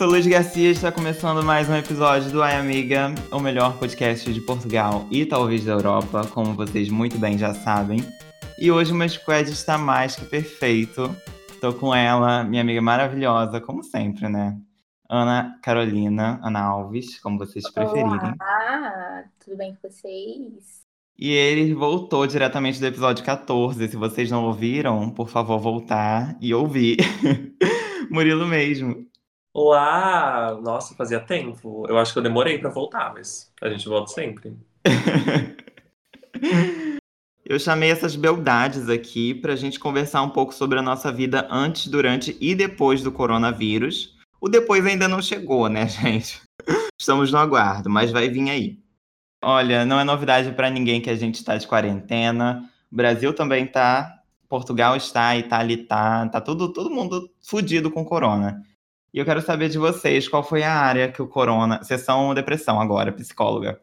sou Luiz Garcia e está começando mais um episódio do Ai Amiga, o melhor podcast de Portugal e talvez da Europa, como vocês muito bem já sabem. E hoje o meu squad está mais que perfeito. Tô com ela, minha amiga maravilhosa, como sempre, né? Ana Carolina, Ana Alves, como vocês preferirem. Ah, tudo bem com vocês? E ele voltou diretamente do episódio 14. Se vocês não ouviram, por favor, voltar e ouvir. Murilo mesmo. Olá! Nossa, fazia tempo. Eu acho que eu demorei pra voltar, mas a gente volta sempre. Eu chamei essas beldades aqui pra gente conversar um pouco sobre a nossa vida antes, durante e depois do coronavírus. O depois ainda não chegou, né, gente? Estamos no aguardo, mas vai vir aí. Olha, não é novidade pra ninguém que a gente tá de quarentena. O Brasil também tá, Portugal está, Itália tá, tá tudo, todo mundo fudido com corona. E eu quero saber de vocês, qual foi a área que o corona. Sessão depressão agora, psicóloga.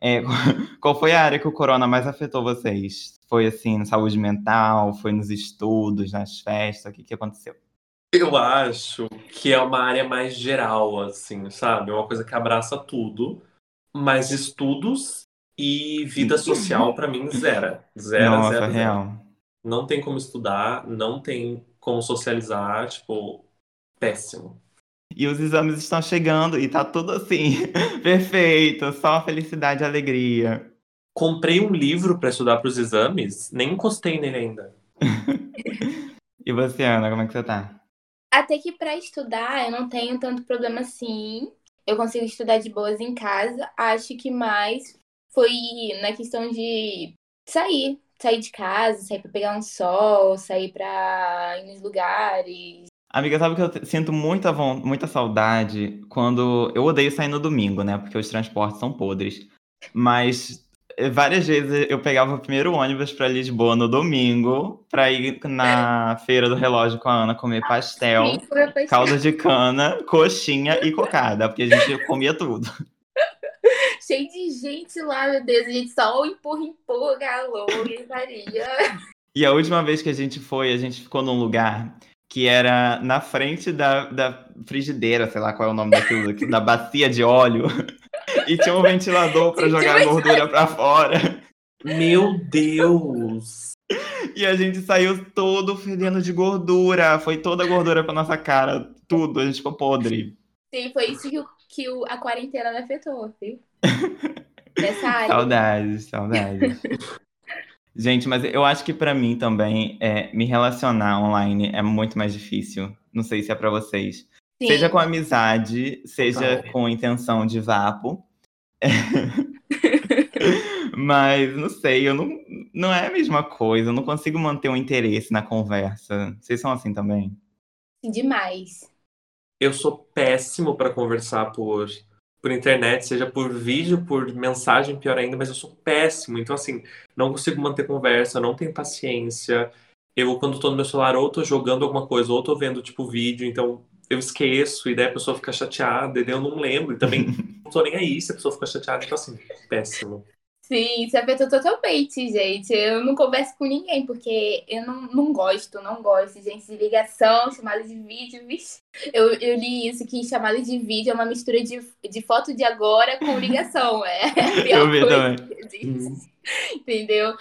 É, qual foi a área que o corona mais afetou vocês? Foi assim, na saúde mental? Foi nos estudos, nas festas? O que, que aconteceu? Eu acho que é uma área mais geral, assim, sabe? É uma coisa que abraça tudo, mas estudos e vida social, pra mim, zero. Zero, Nossa, zero, zero. real. Não tem como estudar, não tem como socializar, tipo, péssimo. E os exames estão chegando e tá tudo assim, perfeito, só felicidade e alegria. Comprei um livro pra estudar pros exames, nem encostei nele ainda. E você, Ana, como é que você tá? Até que pra estudar eu não tenho tanto problema assim. Eu consigo estudar de boas em casa. Acho que mais foi na questão de sair. Sair de casa, sair pra pegar um sol, sair pra ir nos lugares. Amiga, sabe que eu sinto muita, von- muita saudade quando. Eu odeio sair no domingo, né? Porque os transportes são podres. Mas eh, várias vezes eu pegava o primeiro ônibus pra Lisboa no domingo pra ir na feira do relógio com a Ana comer pastel, Sim, foi a paixão. caldo de cana, coxinha e cocada, porque a gente comia tudo. Cheio de gente lá, meu Deus. A gente só empurra, empurra, galô, gritaria. E a última vez que a gente foi, a gente ficou num lugar que era na frente da, da frigideira, sei lá qual é o nome daquilo, daqui, da bacia de óleo. E tinha um ventilador pra jogar a gordura pra fora. Meu Deus! E a gente saiu todo fedendo de gordura. Foi toda a gordura pra nossa cara. Tudo, a gente ficou podre. Sim, foi isso que, o- que o- a quarentena me afetou, viu? Nessa área. Saudades, saudades. Gente, mas eu acho que pra mim também é, me relacionar online é muito mais difícil. Não sei se é pra vocês. Sim. Seja com amizade, seja Total. com intenção de vapo. Mas não sei, eu não, não é a mesma coisa. Eu não consigo manter um interesse na conversa. Vocês são assim também? Demais. Eu sou péssimo pra conversar por, por internet, seja por vídeo, por mensagem, pior ainda, mas eu sou péssimo. Então, assim, não consigo manter conversa, não tenho paciência. Eu, quando tô no meu celular, ou tô jogando alguma coisa, ou tô vendo, tipo, vídeo, então eu esqueço, e daí a pessoa fica chateada, e daí eu não lembro, e também não tô nem aí se a pessoa fica chateada, então, assim, péssimo. Sim, isso afetou totalmente, gente. Eu não converso com ninguém, porque eu não, não gosto, não gosto, gente, de ligação, chamada de vídeo. Vixe. Eu, eu li isso, que chamada de vídeo é uma mistura de, de foto de agora com ligação. É pior Eu vi coisa também. existe. Entendeu?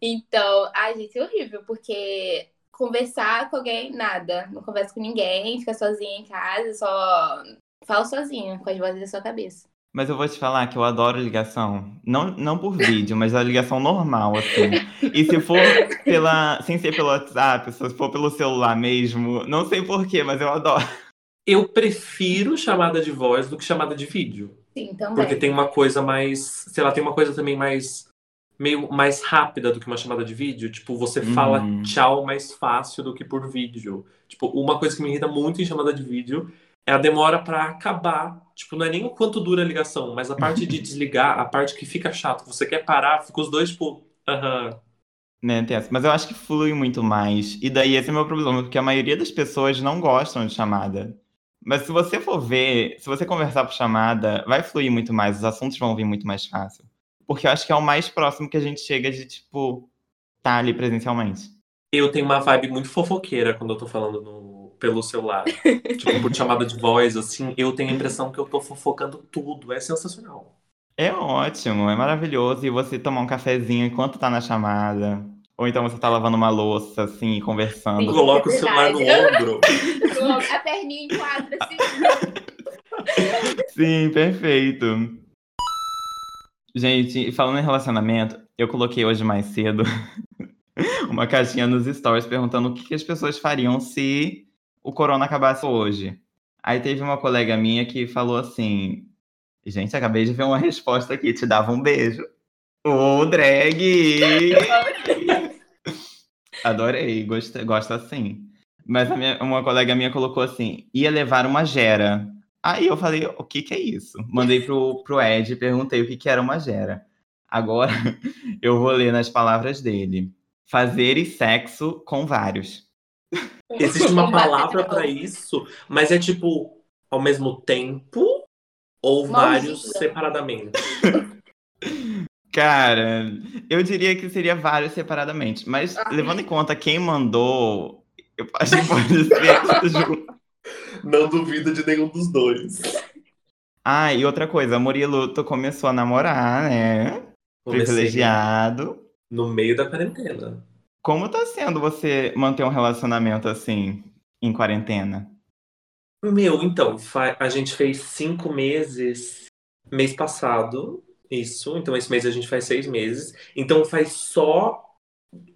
Então, ai, gente, é horrível, porque conversar com alguém, nada. Não converso com ninguém, fica sozinha em casa, só falo sozinha, com as vozes da sua cabeça. Mas eu vou te falar que eu adoro ligação. Não, não por vídeo, mas a ligação normal, assim. E se for pela. Sem ser pelo WhatsApp, se for pelo celular mesmo, não sei porquê, mas eu adoro. Eu prefiro chamada de voz do que chamada de vídeo. Sim, também. Porque tem uma coisa mais, sei lá, tem uma coisa também mais meio mais rápida do que uma chamada de vídeo. Tipo, você fala Uhum. tchau mais fácil do que por vídeo. Tipo, uma coisa que me irrita muito em chamada de vídeo é a demora pra acabar. Tipo, não é nem o quanto dura a ligação, mas a parte de desligar, a parte que fica chato, você quer parar, fica os dois tipo, aham. Né, tem essa. Mas eu acho que flui muito mais. E daí esse é o meu problema, porque a maioria das pessoas não gostam de chamada. Mas se você for ver, se você conversar por chamada, vai fluir muito mais, os assuntos vão vir muito mais fácil. Porque eu acho que é o mais próximo que a gente chega de, tipo, estar ali presencialmente. Eu tenho uma vibe muito fofoqueira quando eu tô falando no, pelo celular. tipo, por chamada de voz, assim, eu tenho a impressão que eu tô fofocando tudo. É sensacional. É ótimo, é maravilhoso. E você tomar um cafezinho enquanto tá na chamada. Ou então você tá lavando uma louça, assim, conversando. Sim. Coloca o celular no ombro. A perninha em quadro, assim. Sim, perfeito. Gente, falando em relacionamento, eu coloquei hoje mais cedo uma caixinha nos stories perguntando o que as pessoas fariam se o corona acabasse hoje. Aí teve uma colega minha que falou assim: Gente, acabei de ver uma resposta aqui, te dava um beijo. Ô, drag! Adorei, gosto, gosto assim. Mas a minha- uma colega minha colocou assim: ia levar uma gera. Aí eu falei: o que que é isso? Mandei pro, pro Ed e perguntei o que que era uma gera. Agora eu vou ler nas palavras dele: fazer e sexo com vários. Existe uma palavra pra isso, mas é tipo ao mesmo tempo ou Maldita. vários separadamente. Cara, eu diria que seria vários separadamente, mas Ai. levando em conta quem mandou, eu acho que pode ser tudo junto. Não duvido de nenhum dos dois. Ah, e outra coisa, Murilo, tu começou a namorar, né? Comecei Privilegiado. no meio da quarentena. Como tá sendo você manter um relacionamento assim, em quarentena? Meu, então, a gente fez cinco meses mês passado, isso. Então, esse mês a gente faz seis meses. Então, faz só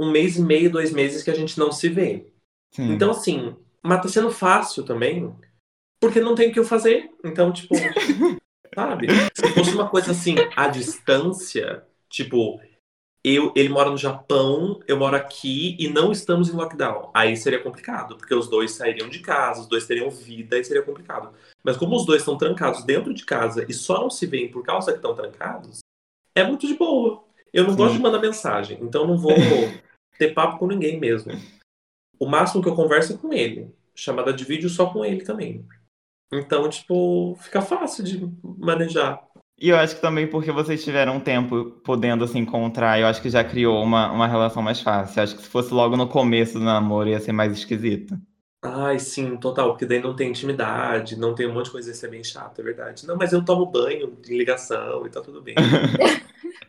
um mês e meio, dois meses que a gente não se vê. Sim. Então, assim, mas tá sendo fácil também, porque não tem o que eu fazer. Então, tipo, sabe? Se fosse uma coisa assim, à distância, tipo, eu, ele mora no Japão, eu moro aqui e não estamos em lockdown. Aí seria complicado, porque os dois sairiam de casa, os dois teriam vida, aí seria complicado. Mas como os dois estão trancados dentro de casa e só não se veem por causa que estão trancados, é muito de boa. Eu não Sim. gosto de mandar mensagem, então não vou ter papo com ninguém mesmo. O máximo que eu converso é com ele. Chamada de vídeo só com ele também. Então, tipo, fica fácil de manejar. E eu acho que também porque vocês tiveram um tempo podendo se encontrar, eu acho que já criou uma, uma relação mais fácil. Eu acho que se fosse logo no começo do namoro ia ser mais esquisito. Ai, sim, total, porque daí não tem intimidade, não tem um monte de coisa, isso é bem chato, é verdade. Não, mas eu tomo banho em ligação e tá tudo bem.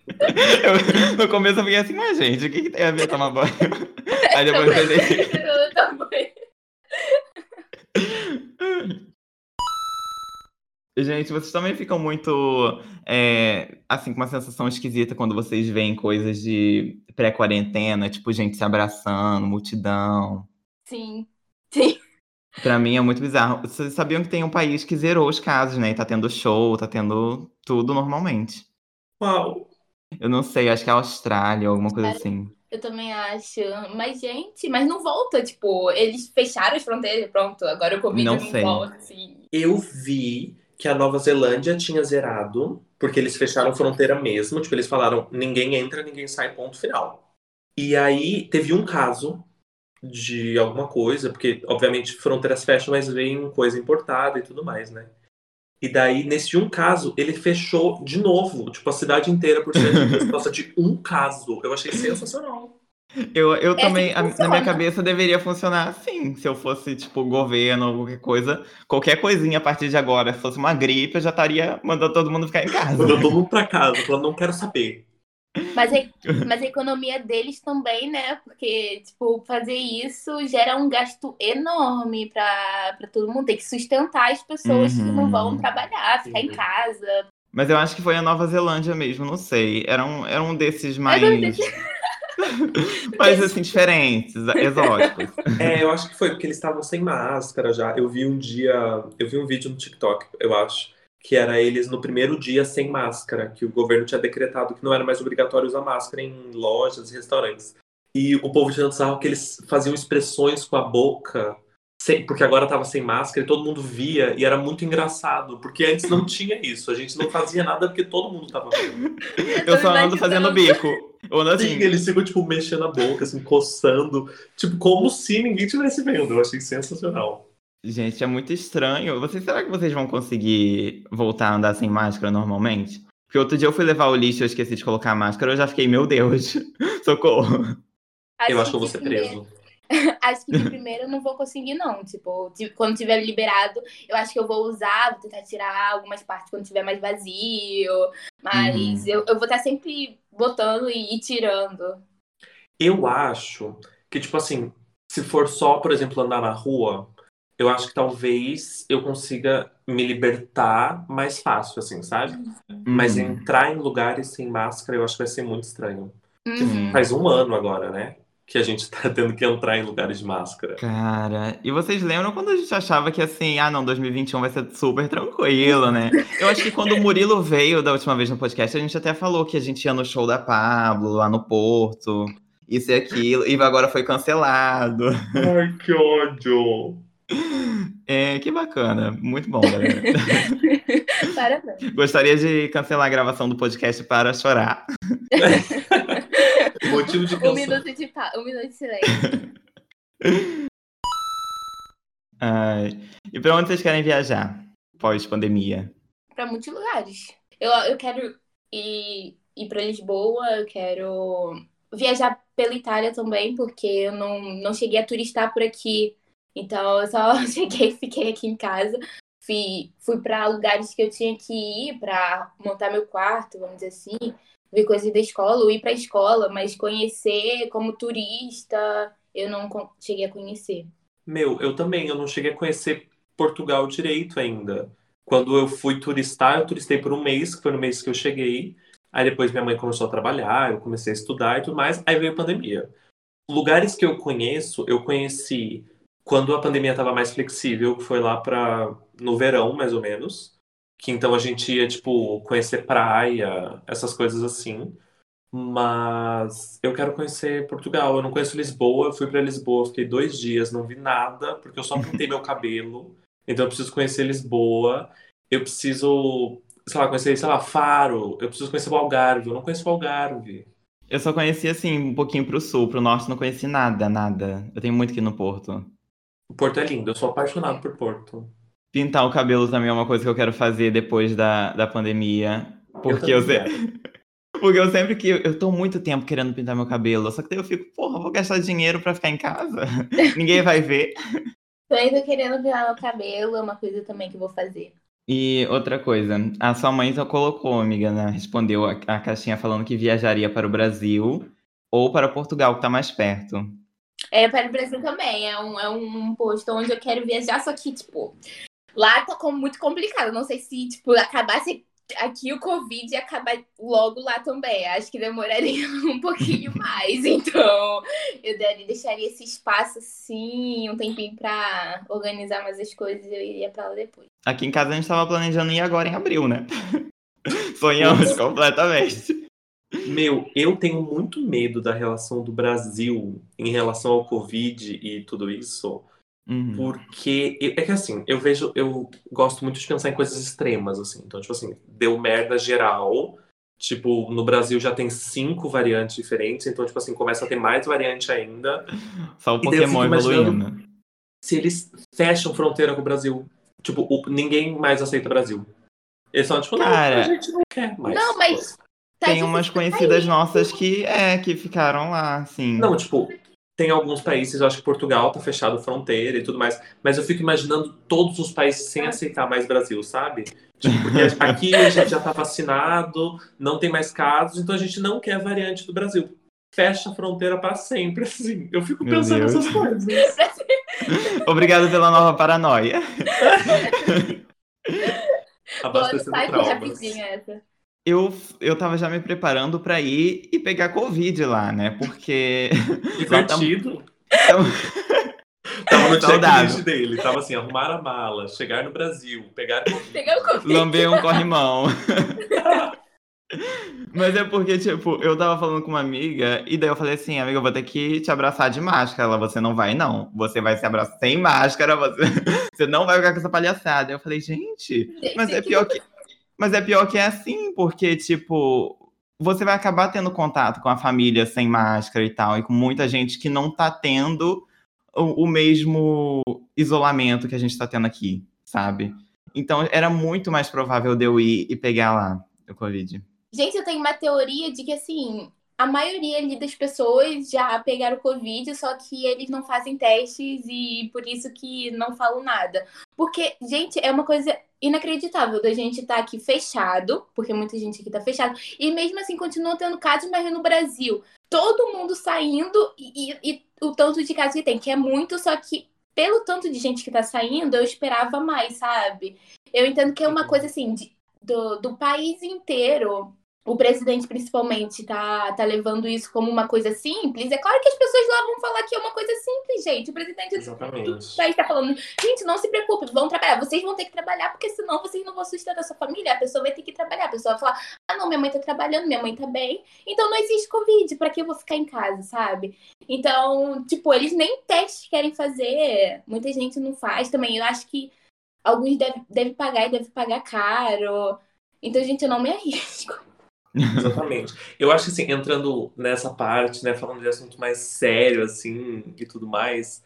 Eu- no começo eu fiquei assim, mas gente, o que, que tem a ver tomar banho? Aí depois eu entendi. Gente, vocês também ficam muito, é, assim, com uma sensação esquisita quando vocês veem coisas de pré-quarentena, tipo gente se abraçando, multidão. Sim. Sim. Pra mim é muito bizarro. Vocês sabiam que tem um país que zerou os casos, né? E tá tendo show, tá tendo tudo normalmente. Uau! Eu não sei, acho que é a Austrália, alguma coisa assim. Eu também acho. Mas, gente, mas não volta, tipo, eles fecharam as fronteiras, pronto, agora o Covid Não não, sei. volta, assim. Eu vi que a Nova Zelândia tinha zerado, porque eles fecharam fronteira mesmo. Tipo, eles falaram: ninguém entra, ninguém sai, ponto final. E aí teve um caso de alguma coisa, porque obviamente fronteiras fecham, mas vem coisa importada e tudo mais, né? E daí, nesse um caso, ele fechou de novo, tipo, a cidade inteira por causa de um caso. Eu achei sensacional. Eu, eu É também, assim na minha cabeça deveria funcionar assim. Se eu fosse, tipo, governo ou qualquer coisa, qualquer coisinha a partir de agora, se fosse uma gripe, eu já estaria mandando todo mundo ficar em casa. Mandou todo mundo pra casa, falando, não quero saber. Mas a, mas a economia deles também, né? Porque, tipo, fazer isso gera um gasto enorme pra, pra todo mundo. Tem que sustentar as pessoas que não vão Uhum. trabalhar, ficar em Uhum. casa. Mas eu acho que foi a Nova Zelândia mesmo, não sei. Era um, era um desses mais. Mas assim, diferentes, exóticos. É, eu acho que foi porque eles estavam sem máscara já. Eu vi um dia, eu vi um vídeo no TikTok, eu acho, que era eles no primeiro dia sem máscara, que o governo tinha decretado que não era mais obrigatório usar máscara em lojas e restaurantes. E o povo tirando sarro que eles faziam expressões com a boca, sem- porque agora tava sem máscara e todo mundo via, e era muito engraçado, porque antes não tinha isso. A gente não fazia nada porque todo mundo tava vendo. Eu só ando fazendo bico. Ando assim. Sim, eles ficam, tipo, mexendo a boca, assim, coçando, tipo, como se ninguém tivesse vendo. Eu achei sensacional. Gente, é muito estranho. Vocês, será que vocês vão conseguir voltar a andar sem máscara normalmente? Porque outro dia eu fui levar o lixo e eu esqueci de colocar a máscara, eu já fiquei, meu Deus, socorro. Eu acho que eu vou ser preso. acho que de primeira eu não vou conseguir, não. Tipo, quando tiver liberado, eu acho que eu vou usar, vou tentar tirar algumas partes quando tiver mais vazio. Mas uhum. eu, eu vou estar sempre botando e, e tirando. Eu acho que, tipo assim, se for só, por exemplo, andar na rua, eu acho que talvez eu consiga me libertar mais fácil, assim, sabe? Uhum. Mas entrar em lugares sem máscara, eu acho que vai ser muito estranho. Uhum. Faz um ano agora, né? Que a gente tá tendo que entrar em lugares de máscara. Cara, e vocês lembram quando a gente achava que assim, ah não, 2021 vai ser super tranquilo, né? Eu acho que quando o Murilo veio da última vez no podcast, a gente até falou que a gente ia no show da Pablo, lá no Porto, isso e aquilo, e agora foi cancelado. Ai, que ódio! É, que bacana. Muito bom, galera. Parabéns. Gostaria de cancelar a gravação do podcast para chorar. Motivo de. Um minuto de, pa... um minuto de silêncio. Ai. E para onde vocês querem viajar pós-pandemia? Para muitos lugares. Eu, eu quero ir, ir para Lisboa, eu quero viajar pela Itália também, porque eu não, não cheguei a turistar por aqui então eu só cheguei, fiquei aqui em casa, fui, fui para lugares que eu tinha que ir para montar meu quarto, vamos dizer assim, ver coisas da escola, ou ir para a escola, mas conhecer como turista, eu não cheguei a conhecer. Meu, eu também, eu não cheguei a conhecer Portugal direito ainda. Quando eu fui turistar, eu turistei por um mês, que foi no mês que eu cheguei. Aí depois minha mãe começou a trabalhar, eu comecei a estudar e tudo mais. Aí veio a pandemia. Lugares que eu conheço, eu conheci quando a pandemia estava mais flexível, foi lá para no verão, mais ou menos, que então a gente ia tipo conhecer praia, essas coisas assim. Mas eu quero conhecer Portugal. Eu não conheço Lisboa. Eu fui para Lisboa, fiquei dois dias, não vi nada, porque eu só pintei meu cabelo. Então eu preciso conhecer Lisboa. Eu preciso, sei lá, conhecer, sei lá, Faro. Eu preciso conhecer o Algarve. Eu não conheço o Algarve. Eu só conheci assim um pouquinho pro sul, pro norte não conheci nada, nada. Eu tenho muito aqui no Porto. O Porto é lindo, eu sou apaixonado por Porto. Pintar o cabelo também é uma coisa que eu quero fazer depois da, da pandemia. Porque eu, eu Porque eu sempre que. Eu tô muito tempo querendo pintar meu cabelo. Só que daí eu fico, porra, vou gastar dinheiro pra ficar em casa. Ninguém vai ver. Tô ainda querendo pintar meu cabelo, é uma coisa também que eu vou fazer. E outra coisa, a sua mãe só colocou, amiga, né? Respondeu a, a caixinha falando que viajaria para o Brasil ou para Portugal, que tá mais perto. É, para o Brasil também. É um, é um posto onde eu quero viajar, só que, tipo, lá tá como muito complicado. Não sei se, tipo, acabasse aqui o Covid e acabar logo lá também. Acho que demoraria um pouquinho mais. Então, eu deixaria esse espaço assim, um tempinho para organizar mais as coisas e eu iria para lá depois. Aqui em casa a gente tava planejando ir agora em abril, né? Sonhamos completamente. Meu, eu tenho muito medo da relação do Brasil em relação ao Covid e tudo isso. Uhum. Porque é que assim, eu vejo, eu gosto muito de pensar em coisas extremas, assim. Então, tipo assim, deu merda geral. Tipo, no Brasil já tem cinco variantes diferentes, então, tipo assim, começa a ter mais variante ainda. Só o Pokémon evoluindo. Se eles fecham fronteira com o Brasil, tipo, o, ninguém mais aceita o Brasil. Eles são tipo, Cara, não, a gente não quer mais. Não, mas tem umas conhecidas nossas que é que ficaram lá, assim. Não, tipo, tem alguns países, eu acho que Portugal tá fechado fronteira e tudo mais, mas eu fico imaginando todos os países sem aceitar mais Brasil, sabe? Tipo, porque aqui a gente já tá vacinado, não tem mais casos, então a gente não quer variante do Brasil. Fecha a fronteira para sempre, assim. Eu fico Meu pensando Deus. nessas coisas. Obrigado pela nova paranoia. Abastecendo traumas. rapidinho essa eu, eu tava já me preparando para ir e pegar Covid lá, né? Porque. Divertido. Tá... Tava no checklist dele, tava assim, arrumar a mala, chegar no Brasil, pegar Covid. Pegar o Covid. Lamber um corrimão. Mas é porque, tipo, eu tava falando com uma amiga, e daí eu falei assim, amiga, eu vou ter que te abraçar de máscara. Ela, você não vai, não. Você vai se abraçar sem máscara, você, você não vai ficar com essa palhaçada. Eu falei, gente, mas é pior que. Mas é pior que é assim, porque, tipo, você vai acabar tendo contato com a família sem máscara e tal, e com muita gente que não tá tendo o, o mesmo isolamento que a gente tá tendo aqui, sabe? Então era muito mais provável de eu ir e pegar lá o Covid. Gente, eu tenho uma teoria de que, assim, a maioria ali das pessoas já pegaram Covid, só que eles não fazem testes e por isso que não falam nada. Porque, gente, é uma coisa inacreditável da gente estar tá aqui fechado, porque muita gente aqui tá fechado, e mesmo assim continua tendo casos, mas no Brasil, todo mundo saindo e, e, e o tanto de casos que tem, que é muito, só que pelo tanto de gente que tá saindo, eu esperava mais, sabe? Eu entendo que é uma coisa assim, de, do, do país inteiro o presidente principalmente tá, tá levando isso como uma coisa simples, é claro que as pessoas lá vão falar que é uma coisa simples, gente. O presidente Exatamente. do país tá falando, gente, não se preocupe, vão trabalhar. Vocês vão ter que trabalhar, porque senão vocês não vão sustentar a sua família. A pessoa vai ter que trabalhar. A pessoa vai falar, ah, não, minha mãe tá trabalhando, minha mãe tá bem. Então não existe Covid, para que eu vou ficar em casa, sabe? Então, tipo, eles nem testes querem fazer. Muita gente não faz também. Eu acho que alguns devem deve pagar e devem pagar caro. Então, gente, eu não me arrisco. Exatamente. Eu acho que assim, entrando nessa parte, né, falando de assunto mais sério, assim, e tudo mais,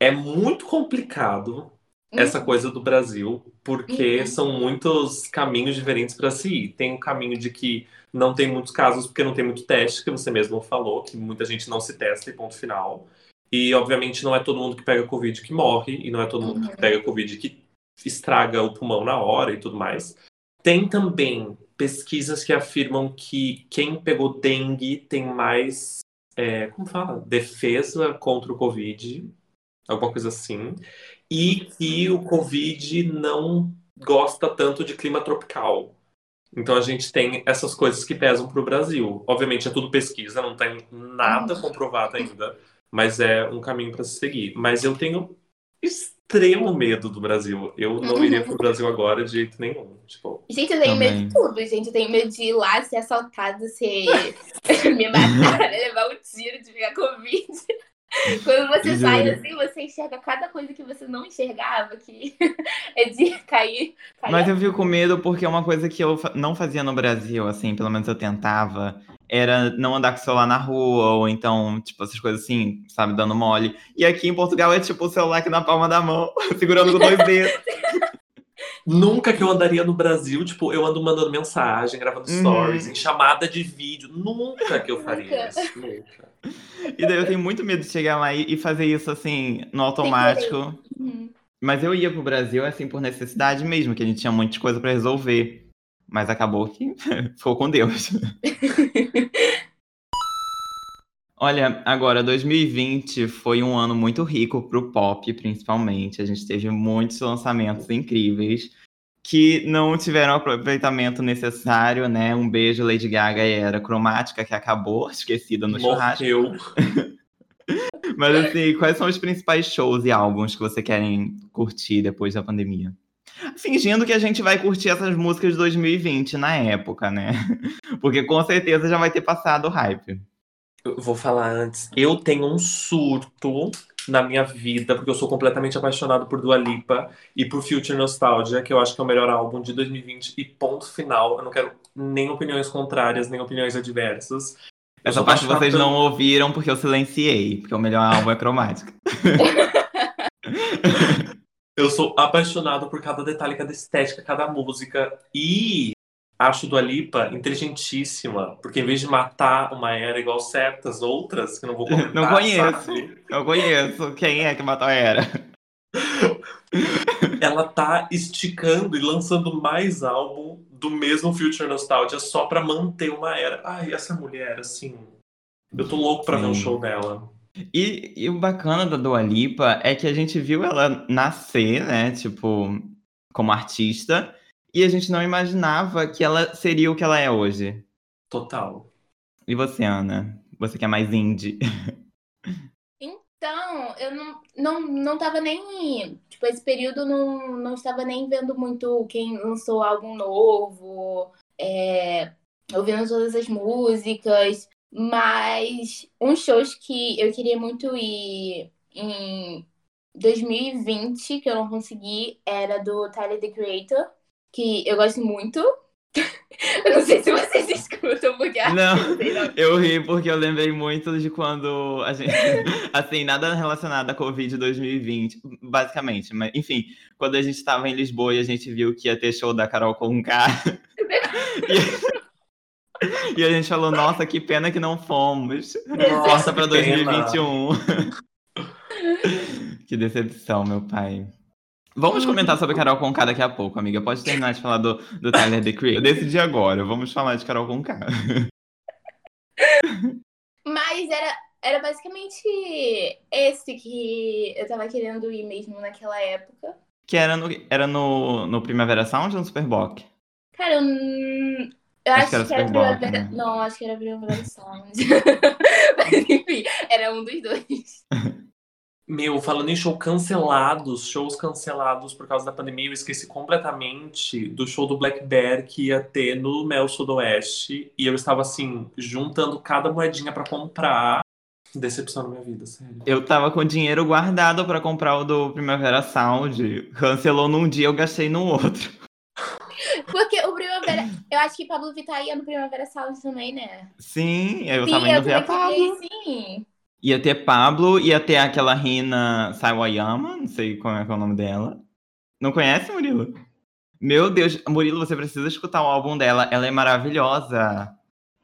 é muito complicado uhum. essa coisa do Brasil, porque uhum. são muitos caminhos diferentes para se ir. Tem o caminho de que não tem muitos casos porque não tem muito teste, que você mesmo falou, que muita gente não se testa e ponto final. E, obviamente, não é todo mundo que pega Covid que morre, e não é todo mundo que uhum. pega Covid que estraga o pulmão na hora e tudo mais. Tem também pesquisas que afirmam que quem pegou dengue tem mais, é, como fala, defesa contra o Covid, alguma coisa assim, e que o Covid não gosta tanto de clima tropical. Então a gente tem essas coisas que pesam para o Brasil. Obviamente é tudo pesquisa, não tem nada comprovado ainda, mas é um caminho para se seguir. Mas eu tenho extremo medo do Brasil. Eu não iria pro Brasil agora de jeito nenhum. Tipo, gente, eu tenho também. medo de tudo, gente. Eu tenho medo de ir lá, ser assaltado, ser me matar, levar um tiro, de pegar Covid. Quando você sai assim, você enxerga cada coisa que você não enxergava, que é de cair, cair. Mas eu fico com medo porque é uma coisa que eu não fazia no Brasil, assim, pelo menos eu tentava, era não andar com o celular na rua, ou então, tipo, essas coisas assim, sabe, dando mole. E aqui em Portugal é tipo o celular aqui na palma da mão, segurando com dois dedos. Nunca que eu andaria no Brasil, tipo, eu ando mandando mensagem, gravando uhum. stories, em chamada de vídeo. Nunca que eu faria nunca. isso. Nunca. E daí eu tenho muito medo de chegar lá e fazer isso assim, no automático. Uhum. Mas eu ia pro Brasil, assim, por necessidade mesmo, que a gente tinha muitas coisas para resolver. Mas acabou que ficou com Deus. Olha, agora 2020 foi um ano muito rico pro pop, principalmente. A gente teve muitos lançamentos incríveis que não tiveram o aproveitamento necessário, né? Um beijo, Lady Gaga e Era Cromática, que acabou, esquecida no Morreu. churrasco. Mas assim, quais são os principais shows e álbuns que você querem curtir depois da pandemia? Fingindo que a gente vai curtir essas músicas de 2020 na época, né? Porque com certeza já vai ter passado o hype. Eu vou falar antes. Eu tenho um surto na minha vida, porque eu sou completamente apaixonado por Dua Lipa e por Future Nostalgia, que eu acho que é o melhor álbum de 2020 e ponto final. Eu não quero nem opiniões contrárias, nem opiniões adversas. Essa parte vocês não ouviram porque eu silenciei, porque o melhor álbum é cromática. eu sou apaixonado por cada detalhe, cada estética, cada música. E acho do Alipa inteligentíssima, porque em vez de matar uma era igual certas outras, que não vou comentar, Não conheço, sabe? não conheço. Quem é que matou a era? Ela tá esticando e lançando mais álbum do mesmo Future Nostalgia só pra manter uma era. Ai, essa mulher, assim... Eu tô louco pra Sim. ver um show dela. E, e, o bacana da Dua Lipa é que a gente viu ela nascer, né, tipo, como artista, e a gente não imaginava que ela seria o que ela é hoje. Total. E você, Ana? Você que é mais indie. Então, eu não, não, não tava nem. Tipo, esse período não, não estava nem vendo muito quem lançou álbum novo, é, ouvindo todas as músicas. Mas uns shows que eu queria muito ir em 2020, que eu não consegui, era do Tyler the Creator que eu gosto muito. eu não sei se vocês escutam, porque não, não, eu ri porque eu lembrei muito de quando a gente. assim, nada relacionado à Covid 2020, basicamente. Mas, enfim, quando a gente estava em Lisboa e a gente viu que ia ter show da Carol Conká. e... E a gente falou, nossa, que pena que não fomos. Nossa, que pena. 2021. que decepção, meu pai. Vamos comentar sobre Carol Conká daqui a pouco, amiga. Pode terminar de falar do, do Tyler, The Creator. Eu decidi agora, vamos falar de Carol Conká. Mas era, era basicamente esse que eu tava querendo ir mesmo naquela época. Que era no, era no, no Primavera Sound ou no Superboc? Cara, eu, eu Acho acho, que era que era né? Não, acho que era Primavera Sound. Mas enfim, era um dos dois. Meu, falando em show cancelados, shows cancelados por causa da pandemia, eu esqueci completamente do show do Black Bear que ia ter no Mel Sudoeste. E eu estava, assim, juntando cada moedinha pra comprar. Decepção na minha vida, sério. Eu tava com dinheiro guardado pra comprar o do Primavera Sound. Cancelou num dia, eu gastei no outro. Eu acho que Pablo Vittar ia no Primavera Sound também, né? Sim, eu sim, tava indo eu ver a também Pablo. sim. Ia ter Pablo, ia ter aquela Rina Sawayama, não sei qual é, qual é o nome dela. Não conhece, Murilo? Meu Deus, Murilo, você precisa escutar o álbum dela. Ela é maravilhosa.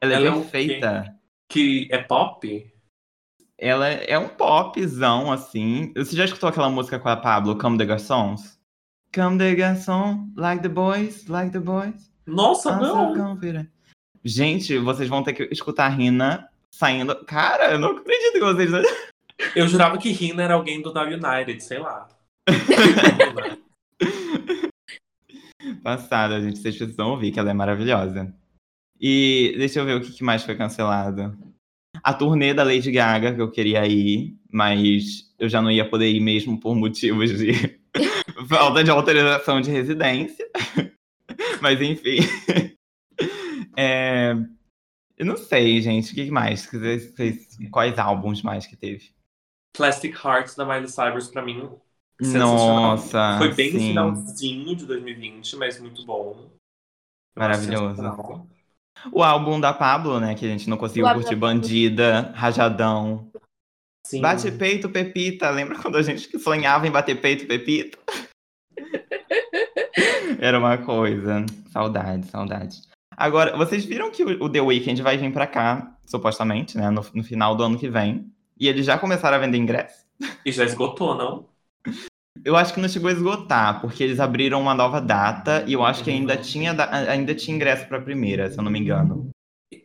Ela é Ela é perfeita. Que é pop? Ela é um popzão, assim. Você já escutou aquela música com a Pablo, Come the Garçons? Come the Garçon, like the boys, like the boys. Nossa, não! Gente, vocês vão ter que escutar a Rina saindo. Cara, eu não acredito que vocês. Eu jurava que Rina era alguém do Now United, sei lá. Passada, gente. Vocês precisam ouvir, que ela é maravilhosa. E deixa eu ver o que mais foi cancelado. A turnê da Lady Gaga, que eu queria ir, mas eu já não ia poder ir mesmo por motivos de falta de autorização de residência. Mas enfim. É, Eu não sei, gente. O que mais? Quais álbuns mais que teve? Plastic Hearts da Miley Cyrus, pra mim, sensacional. Nossa. Foi bem sim. finalzinho de 2020, mas muito bom. Maravilhoso. O álbum da Pablo, né? Que a gente não conseguiu O curtir. Bandida, Rajadão. Sim. Bate peito, Pepita. Lembra quando a gente sonhava em bater peito, Pepita? Era uma coisa. Saudade, saudade. Agora, vocês viram que o The Weeknd vai vir pra cá, supostamente, né? No, no final do ano que vem. E eles já começaram a vender ingresso. E já esgotou, não? Eu acho que não chegou a esgotar, porque eles abriram uma nova data e eu acho que ainda tinha, da- ainda tinha ingresso pra primeira, se eu não me engano.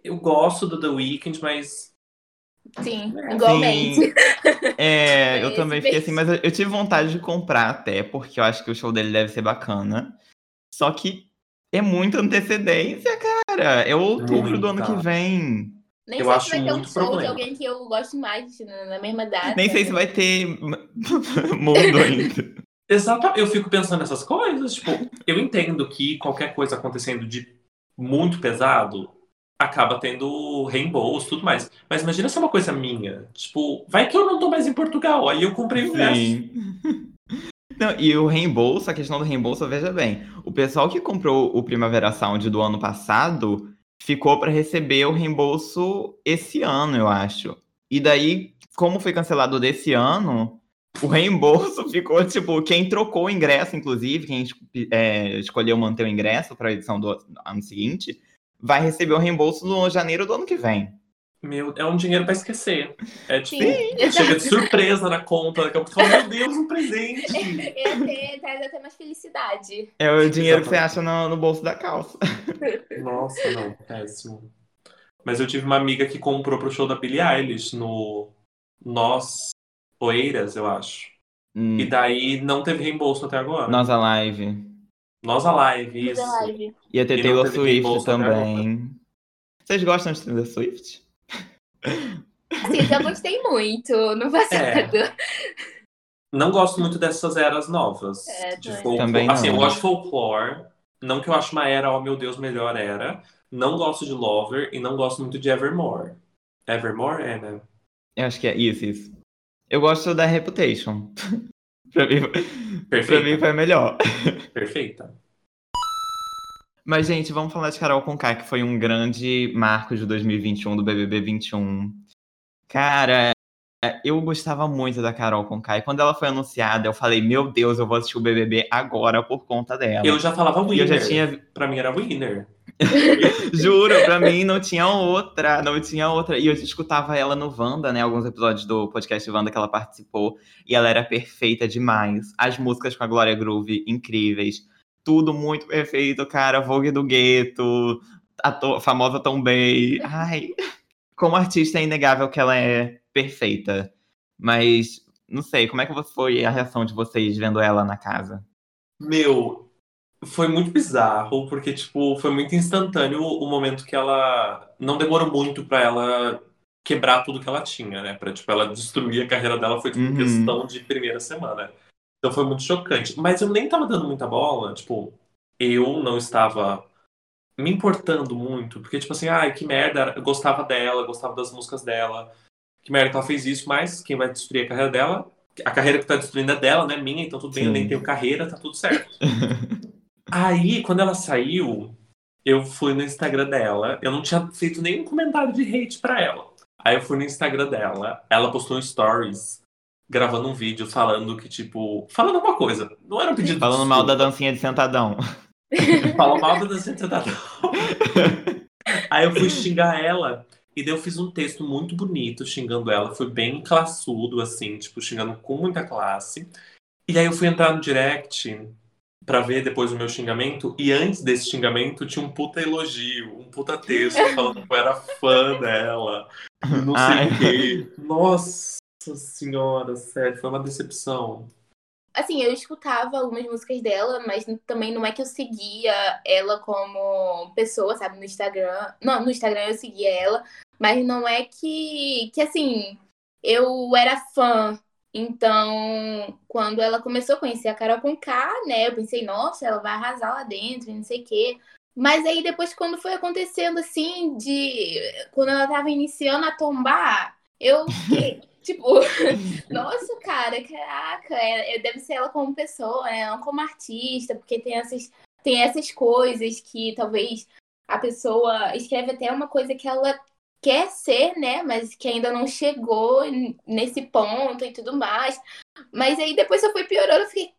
Eu gosto do The Weeknd, mas Sim, igualmente. É, eu Esse também fiquei assim, mas eu, eu tive vontade de comprar até, porque eu acho que o show dele deve ser bacana. Só que é muita antecedência, cara. É outubro do ano que vem. Nem Eu sei acho se vai ter um show de problema. alguém que eu gosto mais na na mesma data. Nem sei se vai ter mundo ainda. Exatamente, eu fico pensando nessas coisas. Tipo, eu entendo que qualquer coisa acontecendo de muito pesado acaba tendo reembolso e tudo mais. Mas imagina se é uma coisa minha. Tipo, vai que eu não tô mais em Portugal. Aí eu comprei o ingresso. Não, e o reembolso, a questão do reembolso, veja bem, o pessoal que comprou o Primavera Sound do ano passado ficou para receber o reembolso esse ano, eu acho. E daí, como foi cancelado desse ano, o reembolso ficou tipo, quem trocou o ingresso, inclusive, quem é, escolheu manter o ingresso para a edição do ano seguinte, vai receber o reembolso no janeiro do ano que vem. Meu, é um dinheiro pra esquecer. É tipo, Sim, chega de surpresa na conta, daqui a pouco fala, meu Deus, um presente. Ia ter, traz até mais felicidade. É o dinheiro que você Exatamente. acha no, no bolso da calça. Nossa, não, péssimo. Mas eu tive uma amiga que comprou pro show da Billie Eilish no Nós Oeiras, eu acho. Hum, E daí não teve reembolso até agora. Nossa live. Nós a live, Fazer isso. live. Ia ter E não Taylor Swift também. Vocês gostam de Taylor Swift? Assim, já gostei muito no passado. Não gosto muito dessas eras novas. É, de também. folclore. Também Assim, não. eu gosto de folklore. Não que eu acho uma era, oh meu Deus, melhor era. Não gosto de Lover e não gosto muito de Evermore. Evermore é, né? Eu acho que é isso, isso. Eu gosto da Reputation. pra, mim, pra mim foi melhor. Perfeita. Mas, gente, vamos falar de Carol Conká, que foi um grande marco de 2021, do BBB 21. Cara, eu gostava muito da Carol Conká. E quando ela foi anunciada, eu falei, meu Deus, eu vou assistir o BBB agora por conta dela. Eu já falava E winner. eu já tinha Pra mim era winner. Juro, pra mim não tinha outra, não tinha outra. E eu escutava ela no Wanda, né? Alguns episódios do podcast Wanda que ela participou. E ela era perfeita demais. As músicas com a Glória Groove, incríveis. Tudo muito perfeito, cara. Vogue do Gueto, a famosa Tom Bay. Ai, como artista é inegável que ela é perfeita. Mas, não sei, como é que foi a reação de vocês vendo ela na casa? Meu, foi muito bizarro, porque, tipo, foi muito instantâneo o momento que ela. Não demorou muito pra ela quebrar tudo que ela tinha, né? Pra, tipo, ela destruir a carreira dela foi, tipo, Uhum. questão de primeira semana. Então foi muito chocante. Mas eu nem tava dando muita bola, tipo, eu não estava me importando muito, porque, tipo assim, ai, que merda, eu gostava dela, gostava das músicas dela, que merda que ela fez isso, mas quem vai destruir a carreira dela, a carreira que tá destruindo é dela, não é minha, então tudo bem, eu Sim. nem tenho carreira, tá tudo certo. Aí, quando ela saiu, eu fui no Instagram dela. Eu não tinha feito nenhum comentário de hate pra ela. Aí eu fui no Instagram dela. Ela postou um stories gravando um vídeo falando que, tipo, falando alguma coisa. Não era um pedido de Falando mal da dancinha de sentadão. Falou mal da dancinha de sentadão. Aí eu fui xingar ela. E daí eu fiz um texto muito bonito xingando ela. Foi bem classudo, assim, tipo, xingando com muita classe. E aí eu fui entrar no direct pra ver depois o meu xingamento. E antes desse xingamento tinha um puta elogio, um puta texto falando que eu era fã dela. Não sei o quê. Nossa senhora, sério, foi uma decepção. Assim, eu escutava algumas músicas dela, mas também não é que eu seguia ela como pessoa, sabe, no Instagram. Não, no Instagram eu seguia ela, mas não é que, que assim, eu era fã. Então, quando ela começou a conhecer a Carol com K, né, eu pensei, nossa, ela vai arrasar lá dentro, não sei o quê. Mas aí depois, quando foi acontecendo assim, de. Quando ela tava iniciando a tombar, eu fiquei, tipo, nossa, cara, caraca, é, é- deve ser ela como pessoa, né? Não como artista, porque tem essas, tem essas coisas que talvez a pessoa escreve até uma coisa que ela quer ser, né? Mas que ainda não chegou nesse ponto e tudo mais. Mas aí depois eu fui piorando, eu fiquei.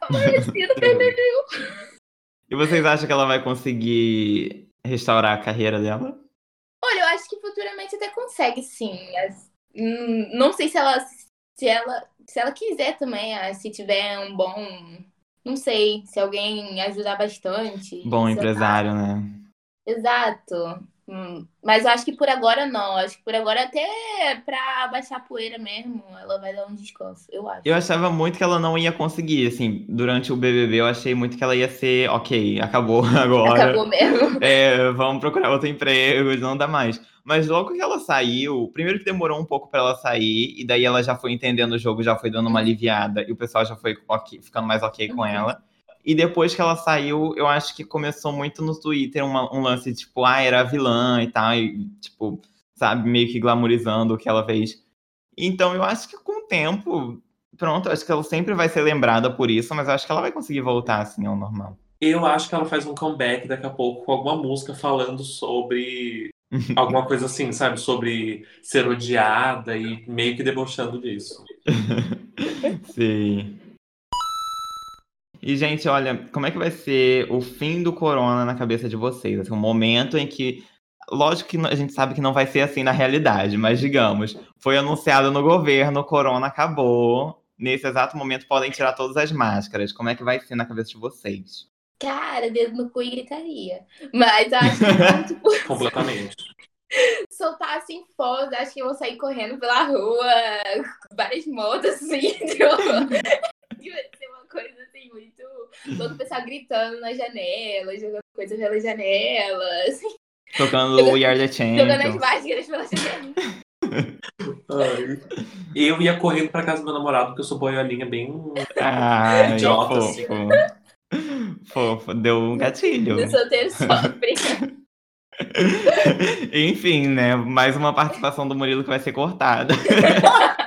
Amanhecido, E vocês acham que ela vai conseguir restaurar a carreira dela? Olha, eu acho que futuramente até consegue, sim. As- Não sei se ela, se ela, se ela quiser também, ah, se tiver um bom, não sei, se alguém ajudar bastante. Bom lá. empresário, né? Exato. Hum, Mas eu acho que por agora não. Acho que por agora até pra baixar a poeira mesmo, ela vai dar um descanso, eu acho. Eu achava muito que ela não ia conseguir, assim, durante o BBB eu achei muito que ela ia ser, ok, acabou agora. Acabou mesmo. É, vamos procurar outro emprego, não dá mais. Mas logo que ela saiu, primeiro que demorou um pouco pra ela sair, e daí ela já foi entendendo o jogo, já foi dando uma aliviada, e o pessoal já foi ok- ficando mais ok com Uhum. ela. E depois que ela saiu, eu acho que começou muito no Twitter uma- um lance, tipo, ah, era vilã e tal, e, tipo, sabe, meio que glamorizando o que ela fez. Então eu acho que com o tempo, pronto, acho que ela sempre vai ser lembrada por isso, mas eu acho que ela vai conseguir voltar, assim, ao normal. Eu acho que ela faz um comeback daqui a pouco com alguma música falando sobre alguma coisa assim, sabe? Sobre ser odiada e meio que debochando disso. Sim. E, gente, olha, como é que vai ser o fim do corona na cabeça de vocês? Assim, um momento em que. Lógico que a gente sabe que não vai ser assim na realidade, mas digamos, foi anunciado no governo, o corona acabou. Nesse exato momento podem tirar todas as máscaras. Como é que vai ser na cabeça de vocês? Cara, dedo no cu e gritaria. Mas eu acho que vão, tipo, Completamente. soltar assim foda, acho que eu vou sair correndo pela rua, várias motos assim, tipo, e vai ser uma coisa assim, muito. Todo o pessoal gritando na janela, jogando coisas pela janela, assim, Tocando We Are The jogando as Champions. máscaras pela janela. Ai. Eu ia correndo pra casa do meu namorado, porque eu sou boiolinha bem. Ai, Idiota, fofo. Fofo, deu um gatilho. O solteiro sofre. Enfim, né? Mais uma participação do Murilo que vai ser cortada.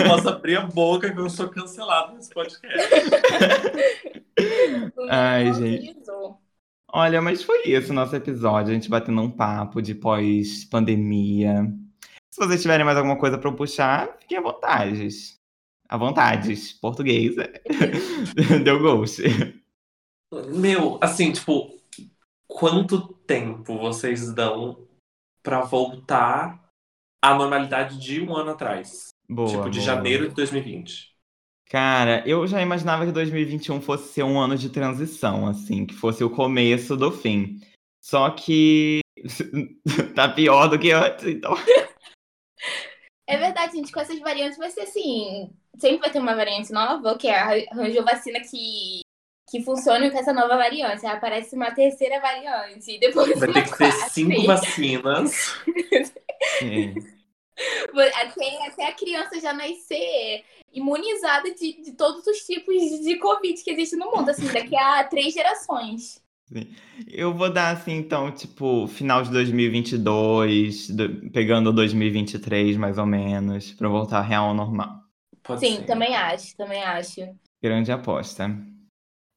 Eu posso abrir a boca que eu sou cancelado nesse podcast. Ai, gente. Olha, mas foi isso o nosso episódio. A gente batendo um papo de pós-pandemia. Se vocês tiverem mais alguma coisa pra eu puxar, fiquem à vontade. À vontade. Português. é. Deu ghost. Meu, assim, tipo, quanto tempo vocês dão para voltar à normalidade de um ano atrás? Boa, tipo, de boa. janeiro de 2020. Cara, eu já imaginava que 2021 fosse ser um ano de transição, assim, que fosse o começo do fim. Só que tá pior do que antes, então. É verdade, gente, com essas variantes vai ser assim. Sempre vai ter uma variante nova, que é arranjou vacina que, que funcione com essa nova variante. Aí aparece uma terceira variante. E depois Vai uma ter que ter quarta. cinco vacinas. Sim. Até, até a criança já nascer imunizada de, de todos os tipos de Covid que existe no mundo, assim, daqui a três gerações. Eu vou dar assim, então, tipo, final de 2022, do- pegando 2023 mais ou menos, pra voltar real ao normal. Pode Sim, ser. também acho, também acho. Grande aposta.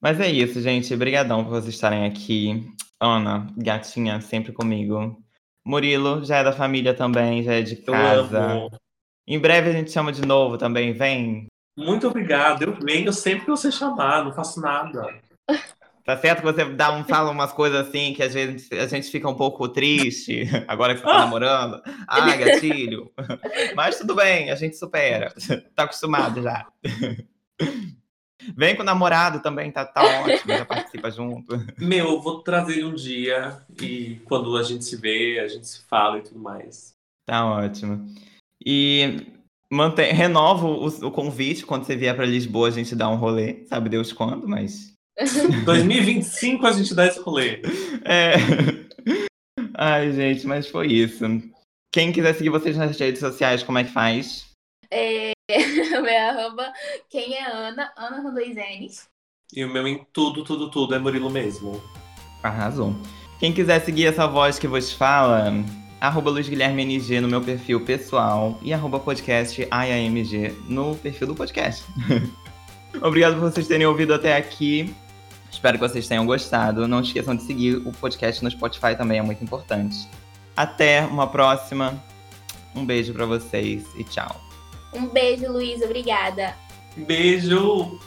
Mas é isso, gente. Obrigadão por vocês estarem aqui. Ana, gatinha, sempre comigo. Murilo, já é da família também, já é de casa. Em breve a gente chama de novo também, vem. Muito obrigado. Eu venho sempre que você chamar, não faço nada. Tá certo que você dá um, fala umas coisas assim que às vezes a gente fica um pouco triste, agora que você tá namorando. Ai, gatilho. Mas tudo bem, a gente supera. Tá acostumado já. Vem com o namorado também, tá, tá ótimo, já participa junto. Meu, eu vou trazer ele um dia e quando a gente se vê, a gente se fala e tudo mais. Tá ótimo. E mantém, renovo o, o convite quando você vier pra Lisboa, a gente dá um rolê, sabe Deus quando, mas 2025 a gente dá esse rolê. É. Ai, gente, mas foi isso. Quem quiser seguir vocês nas redes sociais, como é que faz? Meu arroba, quem é Ana? Ana com dois N's. E o meu em tudo, tudo, tudo é Murilo mesmo. Arrasou. Quem quiser seguir essa voz que vos fala, arroba Luiz Guilherme NG no meu perfil pessoal e arroba podcast IAMG no perfil do podcast. Obrigado por vocês terem ouvido até aqui. Espero que vocês tenham gostado. Não esqueçam de seguir o podcast no Spotify também, é muito importante. Até uma próxima. Um beijo pra vocês e tchau. Um beijo, Luiz. Obrigada. Beijo!